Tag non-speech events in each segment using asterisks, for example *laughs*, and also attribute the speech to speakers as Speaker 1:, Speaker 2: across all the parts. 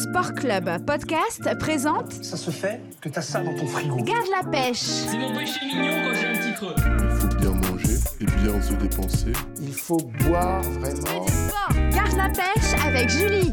Speaker 1: Sport Club Podcast présente
Speaker 2: Ça se fait que t'as ça dans ton frigo.
Speaker 1: Garde la pêche.
Speaker 3: C'est mon péché mignon quand j'ai un petit creux.
Speaker 4: Il faut bien manger et bien se dépenser.
Speaker 2: Il faut boire vraiment.
Speaker 1: Garde la pêche avec Julie.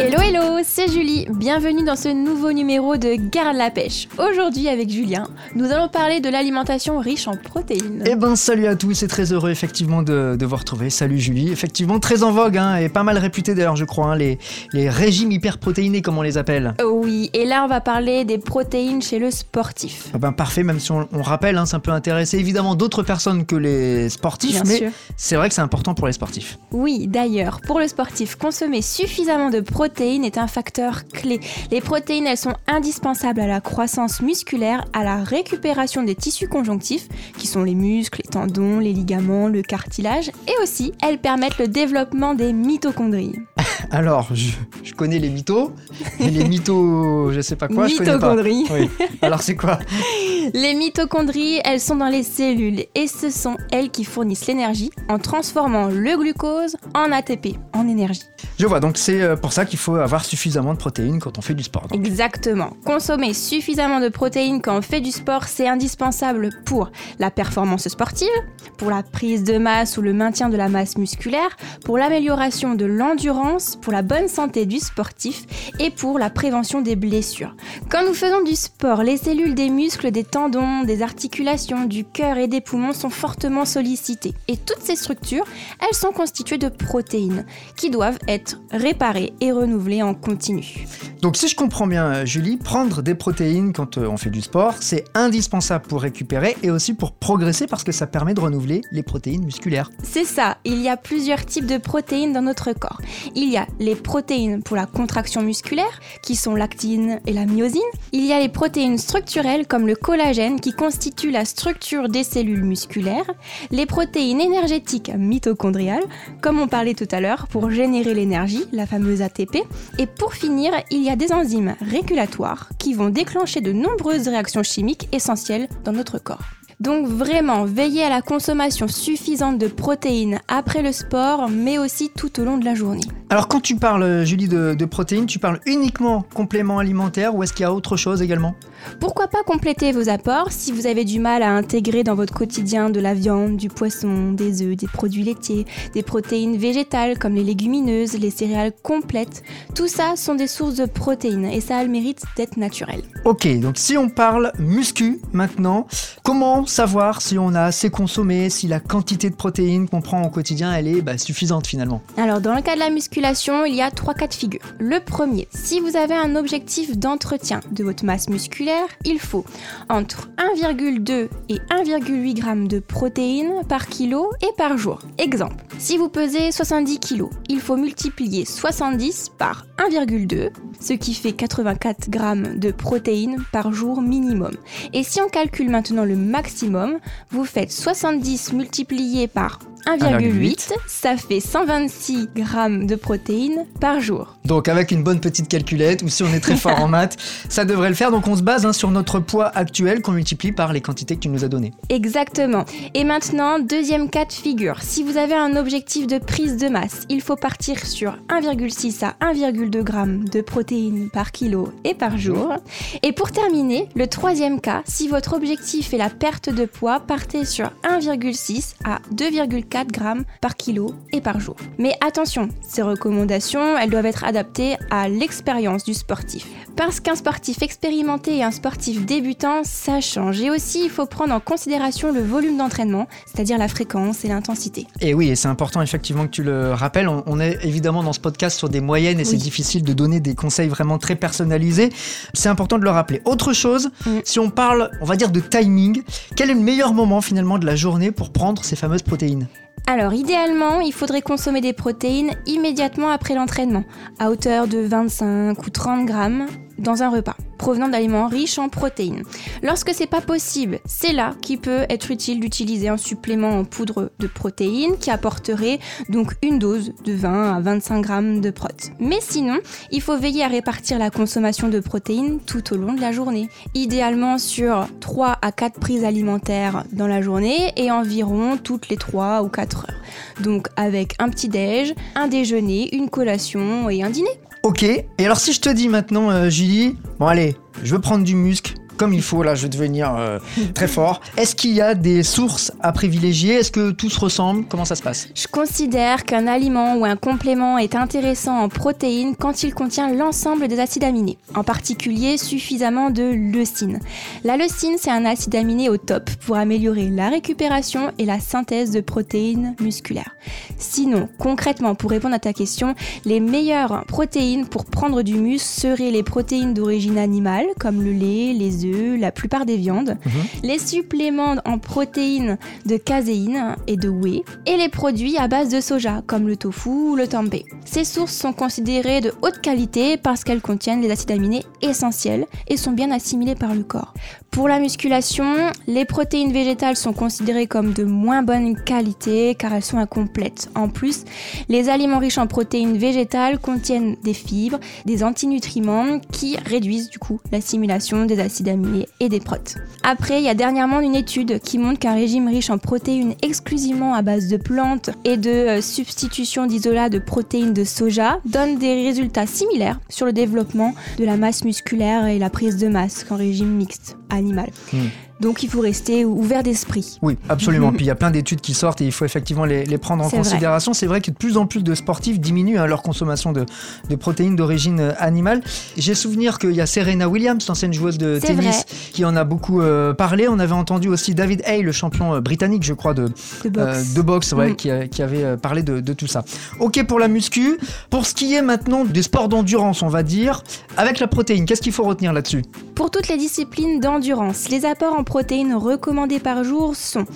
Speaker 5: Hello hello, c'est Julie. Bienvenue dans ce nouveau numéro de Garde la pêche. Aujourd'hui avec Julien, nous allons parler de l'alimentation riche en protéines.
Speaker 6: Eh ben salut à tous et très heureux effectivement de, de vous retrouver. Salut Julie, effectivement très en vogue hein, et pas mal réputé d'ailleurs je crois, hein, les, les régimes hyperprotéinés comme on les appelle.
Speaker 5: Oui, et là on va parler des protéines chez le sportif.
Speaker 6: Ah ben parfait, même si on, on rappelle, hein, ça peut intéresser évidemment d'autres personnes que les sportifs,
Speaker 5: Bien
Speaker 6: mais c'est vrai que c'est important pour les sportifs.
Speaker 5: Oui, d'ailleurs, pour le sportif, consommer suffisamment de protéines est un facteur clé. Les protéines, elles sont indispensables à la croissance musculaire, à la récupération des tissus conjonctifs, qui sont les muscles, les tendons, les ligaments, le cartilage, et aussi, elles permettent le développement des mitochondries. *laughs*
Speaker 6: Alors, je, je connais les mythos, mais les mythos, je sais pas quoi, je connais pas.
Speaker 5: Mitochondries.
Speaker 6: Oui. Alors c'est quoi? *laughs*
Speaker 5: Les mitochondries, elles sont dans les cellules et ce sont elles qui fournissent l'énergie en transformant le glucose en ATP, en énergie.
Speaker 6: Je vois, donc c'est euh, pour ça qu'il faut avoir suffisamment de protéines quand on fait du sport. donc.
Speaker 5: Exactement. Consommer suffisamment de protéines quand on fait du sport, c'est indispensable pour la performance sportive, pour la prise de masse ou le maintien de la masse musculaire, pour l'amélioration de l'endurance, pour la bonne santé du sportif et pour la prévention des blessures. Quand nous faisons du sport, les cellules des muscles, des tendons, des articulations, du cœur et des poumons sont fortement sollicitées. Et toutes ces structures, elles sont constituées de protéines qui doivent être réparées et renouvelées en continu.
Speaker 6: Donc si je comprends bien Julie, prendre des protéines quand euh, on fait du sport, c'est indispensable pour récupérer et aussi pour progresser parce que ça permet de renouveler les protéines musculaires.
Speaker 5: C'est ça, il y a plusieurs types de protéines dans notre corps. Il y a les protéines pour la contraction musculaire, qui sont l'actine et la myosine. Il y a les protéines structurelles comme le collagène, qui constitue la structure des cellules musculaires. Les protéines énergétiques mitochondriales, comme on parlait tout à l'heure, pour générer l'énergie, la fameuse ATP. Et pour finir, il y a des enzymes régulatoires qui vont déclencher de nombreuses réactions chimiques essentielles dans notre corps. Donc vraiment, veillez à la consommation suffisante de protéines après le sport, mais aussi tout au long de la journée.
Speaker 6: Alors quand tu parles Julie de, de protéines, tu parles uniquement complément alimentaire ou est-ce qu'il y a autre chose également?
Speaker 5: Pourquoi pas compléter vos apports si vous avez du mal à intégrer dans votre quotidien de la viande, du poisson, des œufs, des produits laitiers, des protéines végétales comme les légumineuses, les céréales complètes. Tout ça sont des sources de protéines et ça a le mérite d'être naturel.
Speaker 6: Ok, donc si on parle muscu maintenant, comment savoir si on a assez consommé, si la quantité de protéines qu'on prend au quotidien elle est bah, suffisante finalement?
Speaker 5: Alors dans le cas de la il y a trois cas de figure. Le premier, si vous avez un objectif d'entretien de votre masse musculaire, il faut entre 1,2 et 1,8 g de protéines par kilo et par jour. Exemple, si vous pesez 70 kg, il faut multiplier 70 par 1,2, ce qui fait 84 g de protéines par jour minimum. Et si on calcule maintenant le maximum, vous faites 70 multiplié par 1,8, ça fait 126 grammes de protéines par jour.
Speaker 6: Donc avec une bonne petite calculette ou si on est très fort en *laughs* maths, ça devrait le faire. Donc on se base hein, sur notre poids actuel qu'on multiplie par les quantités que tu nous as données.
Speaker 5: Exactement. Et maintenant, deuxième cas de figure. Si vous avez un objectif de prise de masse, il faut partir sur 1,6 à 1,2 grammes de protéines par kilo et par jour. Et pour terminer, le troisième cas, si votre objectif est la perte de poids, partez sur 1,6 à 2,4 grammes par kilo et par jour. Mais attention, ces recommandations, elles doivent être adaptées à l'expérience du sportif. Parce qu'un sportif expérimenté et un sportif débutant, ça change. Et aussi, il faut prendre en considération le volume d'entraînement, c'est-à-dire la fréquence et l'intensité.
Speaker 6: Et oui, et c'est important effectivement que tu le rappelles. On, on est évidemment dans ce podcast sur des moyennes et c'est
Speaker 5: Oui.
Speaker 6: Difficile de donner des conseils vraiment très personnalisés. C'est important de le rappeler. Autre chose,
Speaker 5: Mm.
Speaker 6: si on parle, on va dire de timing, quel est le meilleur moment finalement de la journée pour prendre ces fameuses protéines?
Speaker 5: Alors idéalement, il faudrait consommer des protéines immédiatement après l'entraînement, à hauteur de 25 ou 30 grammes dans un repas, provenant d'aliments riches en protéines. Lorsque c'est pas possible, c'est là qu'il peut être utile d'utiliser un supplément en poudre de protéines qui apporterait donc une dose de 20 à 25 grammes de prot. Mais sinon, il faut veiller à répartir la consommation de protéines tout au long de la journée. Idéalement sur 3 à 4 prises alimentaires dans la journée et environ toutes les 3 ou 4 heures. Donc avec un petit déj, un déjeuner, une collation et un dîner.
Speaker 6: Ok, et alors si je te dis maintenant, euh, Julie, bon allez, je veux prendre du muscle, comme il faut, là je vais devenir euh, très fort. Est-ce qu'il y a des sources à privilégier? Est-ce que tout se ressemble? Comment ça se passe?
Speaker 5: Je considère qu'un aliment ou un complément est intéressant en protéines quand il contient l'ensemble des acides aminés, en particulier suffisamment de leucine. La leucine, c'est un acide aminé au top pour améliorer la récupération et la synthèse de protéines musculaires. Sinon, concrètement, pour répondre à ta question, les meilleures protéines pour prendre du muscle seraient les protéines d'origine animale, comme le lait, les œufs, la plupart des viandes, les suppléments en protéines de caséine et de whey, et les produits à base de soja, comme le tofu ou le tempeh. Ces sources sont considérées de haute qualité parce qu'elles contiennent les acides aminés essentiels et sont bien assimilés par le corps. Pour la musculation, les protéines végétales sont considérées comme de moins bonne qualité car elles sont incomplètes. En plus, les aliments riches en protéines végétales contiennent des fibres, des antinutriments qui réduisent du coup l'assimilation des acides aminés et des protes. Après, il y a dernièrement une étude qui montre qu'un régime riche en protéines exclusivement à base de plantes et de euh, substitution d'isolats de protéines de soja donne des résultats similaires sur le développement de la masse musculaire et la prise de masse qu'en régime mixte animal.
Speaker 6: Hmm.
Speaker 5: Donc il faut rester ouvert d'esprit.
Speaker 6: Oui, absolument. Puis il y a plein d'études qui sortent et il faut effectivement les, les prendre en considération. C'est vrai que de plus en plus de sportifs diminuent hein, leur consommation de, de protéines d'origine euh, animale. J'ai souvenir qu'il y a Serena Williams, l'ancienne joueuse de tennis,
Speaker 5: vrai.
Speaker 6: qui en a beaucoup euh, parlé. On avait entendu aussi David Hay, le champion euh, britannique, je crois, de,
Speaker 5: De boxe.
Speaker 6: euh, de boxe, ouais,
Speaker 5: Mm.
Speaker 6: qui, avait euh, parlé de, de tout ça. Ok pour la muscu. Pour ce qui est maintenant des sports d'endurance, on va dire, avec la protéine, qu'est-ce qu'il faut retenir là-dessus?
Speaker 5: Pour toutes les disciplines d'endurance, les apports en protéines recommandés par jour sont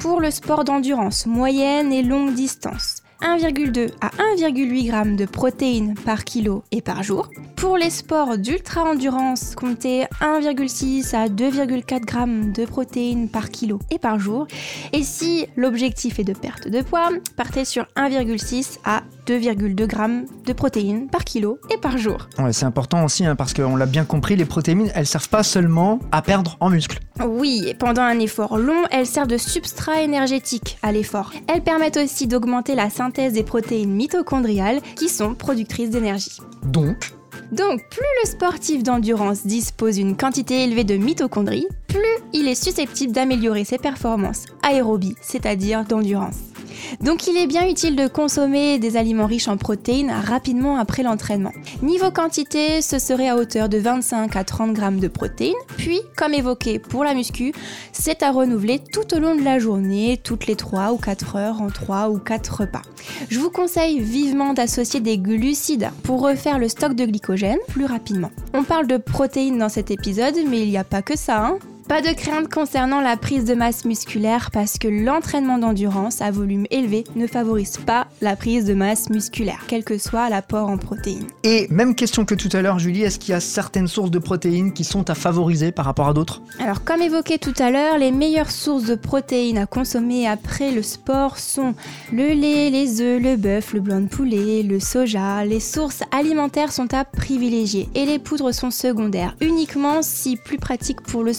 Speaker 5: pour le sport d'endurance moyenne et longue distance 1,2 à 1,8 g de protéines par kilo et par jour. Pour les sports d'ultra-endurance, comptez 1,6 à 2,4 g de protéines par kilo et par jour. Et si l'objectif est de perte de poids, partez sur 1,6 à 2,2 g de protéines par kilo et par jour.
Speaker 6: Ouais, C'est important aussi hein, parce qu'on l'a bien compris, les protéines, elles servent pas seulement à perdre en muscle.
Speaker 5: Oui, pendant un effort long, elles servent de substrat énergétique à l'effort. Elles permettent aussi d'augmenter la synthèse des protéines mitochondriales qui sont productrices d'énergie.
Speaker 6: Donc,
Speaker 5: Donc, plus le sportif d'endurance dispose d'une quantité élevée de mitochondries, plus il est susceptible d'améliorer ses performances aérobies, c'est-à-dire d'endurance. Donc il est bien utile de consommer des aliments riches en protéines rapidement après l'entraînement. Niveau quantité, ce serait à hauteur de 25 à 30 grammes de protéines, puis comme évoqué pour la muscu, c'est à renouveler tout au long de la journée, toutes les 3 ou 4 heures en 3 ou 4 repas. Je vous conseille vivement d'associer des glucides pour refaire le stock de glycogène plus rapidement. On parle de protéines dans cet épisode, mais il n'y a pas que ça. hein. Pas de crainte concernant la prise de masse musculaire parce que l'entraînement d'endurance à volume élevé ne favorise pas la prise de masse musculaire, quel que soit l'apport en protéines.
Speaker 6: et même question que tout à l'heure, Julie, est-ce qu'il y a certaines sources de protéines qui sont à favoriser par rapport à d'autres?
Speaker 5: Alors comme évoqué tout à l'heure, les meilleures sources de protéines à consommer après le sport sont le lait, les œufs, le bœuf, le blanc de poulet, le soja. Les sources alimentaires sont à privilégier et les poudres sont secondaires, uniquement si plus pratiques pour le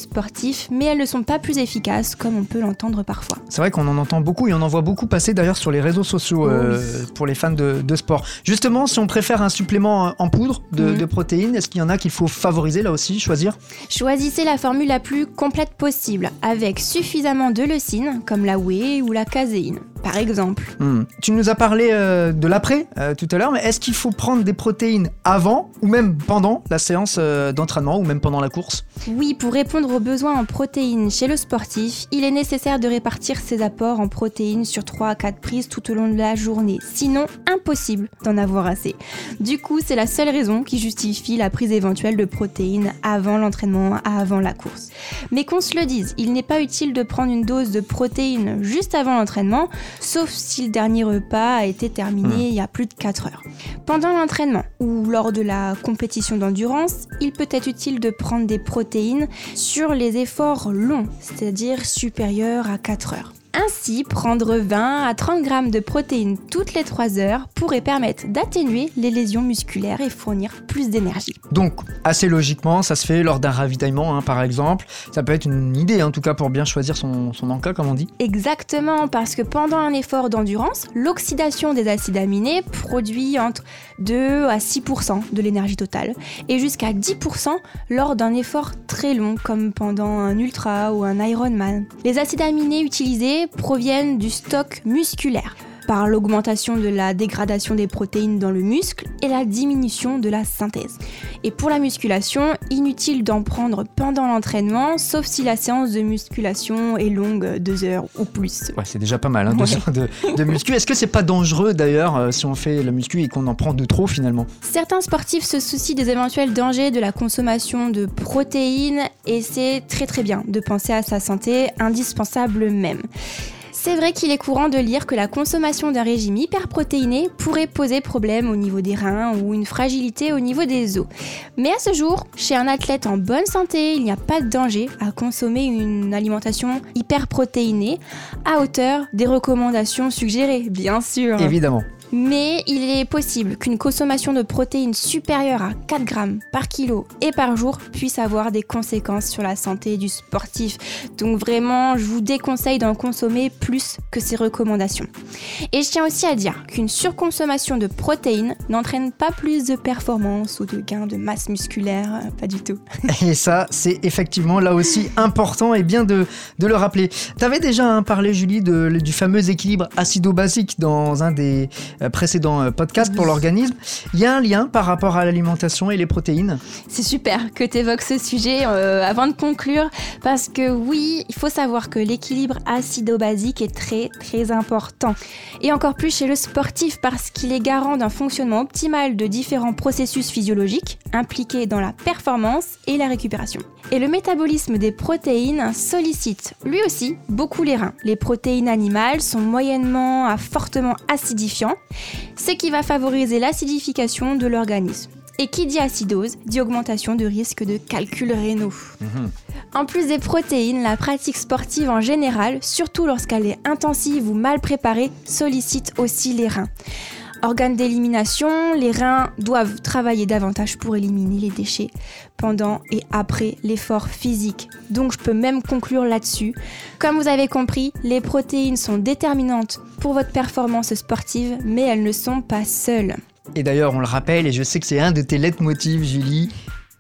Speaker 5: mais elles ne sont pas plus efficaces comme on peut l'entendre parfois.
Speaker 6: C'est vrai qu'on en entend beaucoup et on en voit beaucoup passer d'ailleurs sur les réseaux sociaux
Speaker 5: Oh
Speaker 6: euh, pour les fans de, de sport. Justement, si on préfère un supplément en poudre de,
Speaker 5: Mhm.
Speaker 6: de protéines, est-ce qu'il y en a qu'il faut favoriser là aussi, choisir?
Speaker 5: Choisissez la formule la plus complète possible, avec suffisamment de leucine, comme la whey ou la caséine, par exemple.
Speaker 6: Hmm. Tu nous as parlé euh, de l'après euh, tout à l'heure, mais est-ce qu'il faut prendre des protéines avant ou même pendant la séance euh, d'entraînement ou même pendant la course?
Speaker 5: Oui, pour répondre aux besoins en protéines chez le sportif, il est nécessaire de répartir ses apports en protéines sur 3 à 4 prises tout au long de la journée. Sinon, impossible d'en avoir assez. Du coup, c'est la seule raison qui justifie la prise éventuelle de protéines avant l'entraînement, avant la course. Mais qu'on se le dise, il n'est pas utile de prendre une dose de protéines juste avant l'entraînement, sauf si le dernier repas a été terminé il y a plus de 4 heures. Pendant l'entraînement ou lors de la compétition d'endurance, il peut être utile de prendre des protéines sur les efforts longs, c'est-à-dire supérieurs à 4 heures. Ainsi, prendre 20 à 30 grammes de protéines toutes les 3 heures pourrait permettre d'atténuer les lésions musculaires et fournir plus d'énergie.
Speaker 6: Donc, assez logiquement, ça se fait lors d'un ravitaillement, hein, par exemple. Ça peut être une idée, en tout cas, pour bien choisir son, son encas, comme on dit.
Speaker 5: Exactement, parce que pendant un effort d'endurance, l'oxydation des acides aminés produit entre 2 à 6% de l'énergie totale et jusqu'à 10% lors d'un effort très long, comme pendant un ultra ou un Ironman. Les acides aminés utilisés proviennent du stock musculaire par l'augmentation de la dégradation des protéines dans le muscle et la diminution de la synthèse. Et pour la musculation, inutile d'en prendre pendant l'entraînement, sauf si la séance de musculation est longue, deux heures ou plus.
Speaker 6: Ouais, c'est déjà pas mal, hein, deux
Speaker 5: Ouais.
Speaker 6: heures de, de muscu. Est-ce que c'est pas dangereux, d'ailleurs, euh, si on fait la muscu et qu'on en prend de trop, finalement?
Speaker 5: Certains sportifs se soucient des éventuels dangers de la consommation de protéines et c'est très très bien de penser à sa santé, indispensable même. C'est vrai qu'il est courant de lire que la consommation d'un régime hyperprotéiné pourrait poser problème au niveau des reins ou une fragilité au niveau des os. Mais à ce jour, chez un athlète en bonne santé, il n'y a pas de danger à consommer une alimentation hyperprotéinée à hauteur des recommandations suggérées, bien sûr.
Speaker 6: Évidemment.
Speaker 5: Mais il est possible qu'une consommation de protéines supérieure à 4 grammes par kilo et par jour puisse avoir des conséquences sur la santé du sportif. Donc vraiment, je vous déconseille d'en consommer plus que ces recommandations. Et je tiens aussi à dire qu'une surconsommation de protéines n'entraîne pas plus de performance ou de gain de masse musculaire, pas du tout. *laughs*
Speaker 6: Et ça, c'est effectivement là aussi important et bien de, le rappeler. T'avais déjà hein, parlé, Julie, du fameux équilibre acido-basique dans un des euh, précédents euh, podcasts pour l'organisme. Il y a un lien par rapport à l'alimentation et les protéines.
Speaker 5: C'est super que tu évoques ce sujet euh, avant de conclure, parce que oui, il faut savoir que l'équilibre acido-basique est très très important. Et encore plus chez le sportif, parce qu'il est garant d'un fonctionnement optimal de différents processus physiologiques impliqués dans la performance et la récupération. Et le métabolisme des protéines sollicite lui aussi beaucoup les reins. Les protéines animales sont moyennement à fortement acidifiants, ce qui va favoriser l'acidification de l'organisme. Et qui dit acidose dit augmentation de risque de calculs rénaux. En plus des protéines, la pratique sportive en général, surtout lorsqu'elle est intensive ou mal préparée, sollicite aussi les reins. Organes d'élimination, les reins doivent travailler davantage pour éliminer les déchets pendant et après l'effort physique. Donc je peux même conclure là-dessus. Comme vous avez compris, les protéines sont déterminantes pour votre performance sportive, mais elles ne sont pas seules.
Speaker 6: Et d'ailleurs, on le rappelle, et je sais que c'est un de tes leitmotivs, Julie,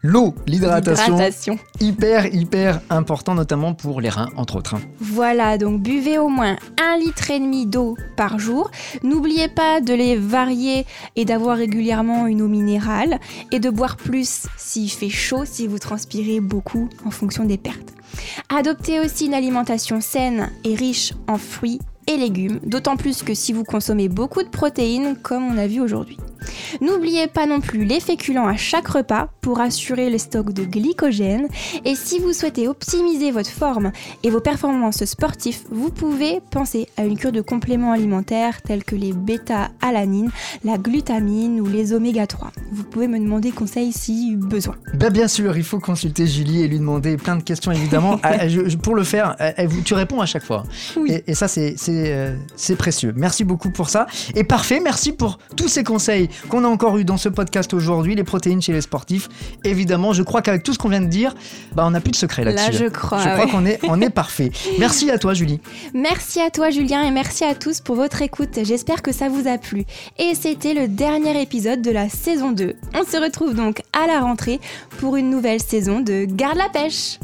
Speaker 6: l'eau, l'hydratation,
Speaker 5: Hydratation.
Speaker 6: hyper, hyper important, notamment pour les reins, entre autres. hein.
Speaker 5: Voilà, donc buvez au moins un litre et demi d'eau par jour. N'oubliez pas de les varier et d'avoir régulièrement une eau minérale et de boire plus s'il fait chaud, si vous transpirez beaucoup en fonction des pertes. Adoptez aussi une alimentation saine et riche en fruits et légumes, d'autant plus que si vous consommez beaucoup de protéines comme on a vu aujourd'hui. N'oubliez pas non plus les féculents à chaque repas pour assurer le stock de glycogène. Et si vous souhaitez optimiser votre forme et vos performances sportives, vous pouvez penser à une cure de compléments alimentaires tels que les bêta-alanines, la glutamine ou les oméga 3. Vous pouvez me demander conseil si besoin.
Speaker 6: Ben, bien sûr, il faut consulter Julie et lui demander plein de questions, évidemment. *laughs* Ah, pour le faire, vous- tu réponds à chaque fois.
Speaker 5: Oui.
Speaker 6: Et, ça, euh, c'est précieux. Merci beaucoup pour ça. Et parfait, merci pour tous ces conseils qu'on a encore eu dans ce podcast aujourd'hui, les protéines chez les sportifs. Évidemment, je crois qu'avec tout ce qu'on vient de dire, bah, on n'a plus de secret là-dessus.
Speaker 5: Là, je crois.
Speaker 6: Je crois
Speaker 5: ouais.
Speaker 6: qu'on est, on est parfait. *laughs* Merci à toi, Julie.
Speaker 5: Merci à toi Julien et merci à tous pour votre écoute. J'espère que ça vous a plu. Et c'était le dernier épisode de la saison 2. On se retrouve donc à la rentrée pour une nouvelle saison de Garde la pêche.